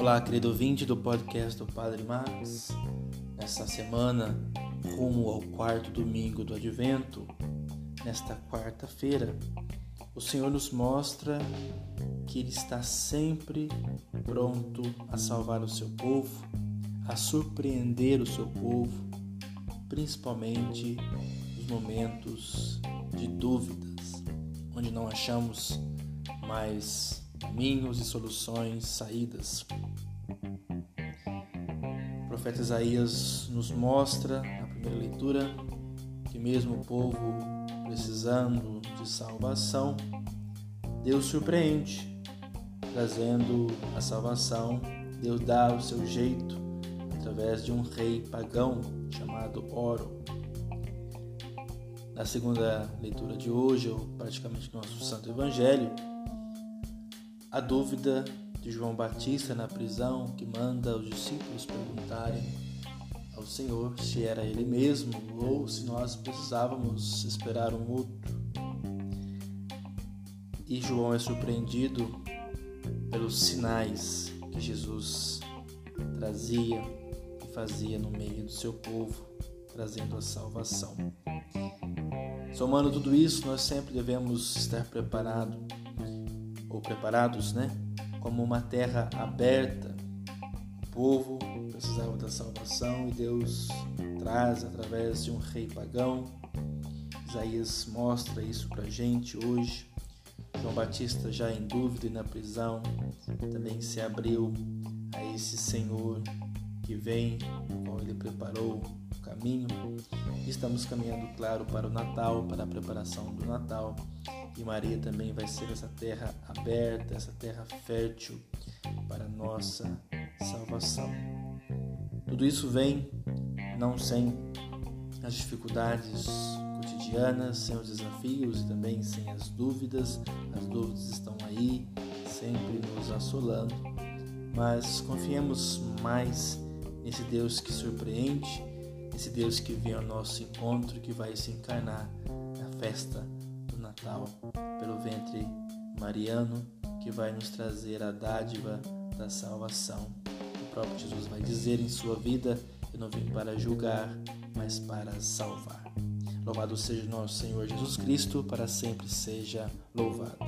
Olá, querido ouvinte do podcast do Padre Max. Nesta semana, rumo ao quarto domingo do Advento, nesta quarta-feira, o Senhor nos mostra que Ele está sempre pronto a salvar o seu povo, a surpreender o seu povo, principalmente nos momentos de dúvidas, onde não achamos mais caminhos e soluções, saídas. O profeta Isaías nos mostra, na primeira leitura, que mesmo o povo precisando de salvação, Deus surpreende, trazendo a salvação. Deus dá o seu jeito através de um rei pagão chamado Oro. Na segunda leitura de hoje, ou praticamente nosso Santo Evangelho, a dúvida de João Batista na prisão que manda os discípulos perguntarem ao Senhor se era ele mesmo ou se nós precisávamos esperar um outro. E João é surpreendido pelos sinais que Jesus trazia e fazia no meio do seu povo, trazendo a salvação. Somando tudo isso, nós sempre devemos estar preparados ou preparados, né? Como uma terra aberta. O povo precisava da salvação e Deus traz através de um rei pagão. Isaías mostra isso pra gente hoje. João Batista já em dúvida e na prisão também se abriu a esse Senhor que vem, qual ele preparou o caminho. Estamos caminhando, claro, para o Natal, para a preparação do Natal. E Maria também vai ser essa terra aberta, essa terra fértil para nossa salvação. Tudo isso vem não sem as dificuldades cotidianas, sem os desafios e também sem as dúvidas. As dúvidas estão aí, sempre nos assolando, mas confiemos mais nesse Deus que surpreende, esse Deus que vem ao nosso encontro, que vai se encarnar na festa Natal, pelo ventre mariano que vai nos trazer a dádiva da salvação. O próprio Jesus vai dizer em sua vida: Eu não vim para julgar, mas para salvar. Louvado seja nosso Senhor Jesus Cristo, para sempre seja louvado.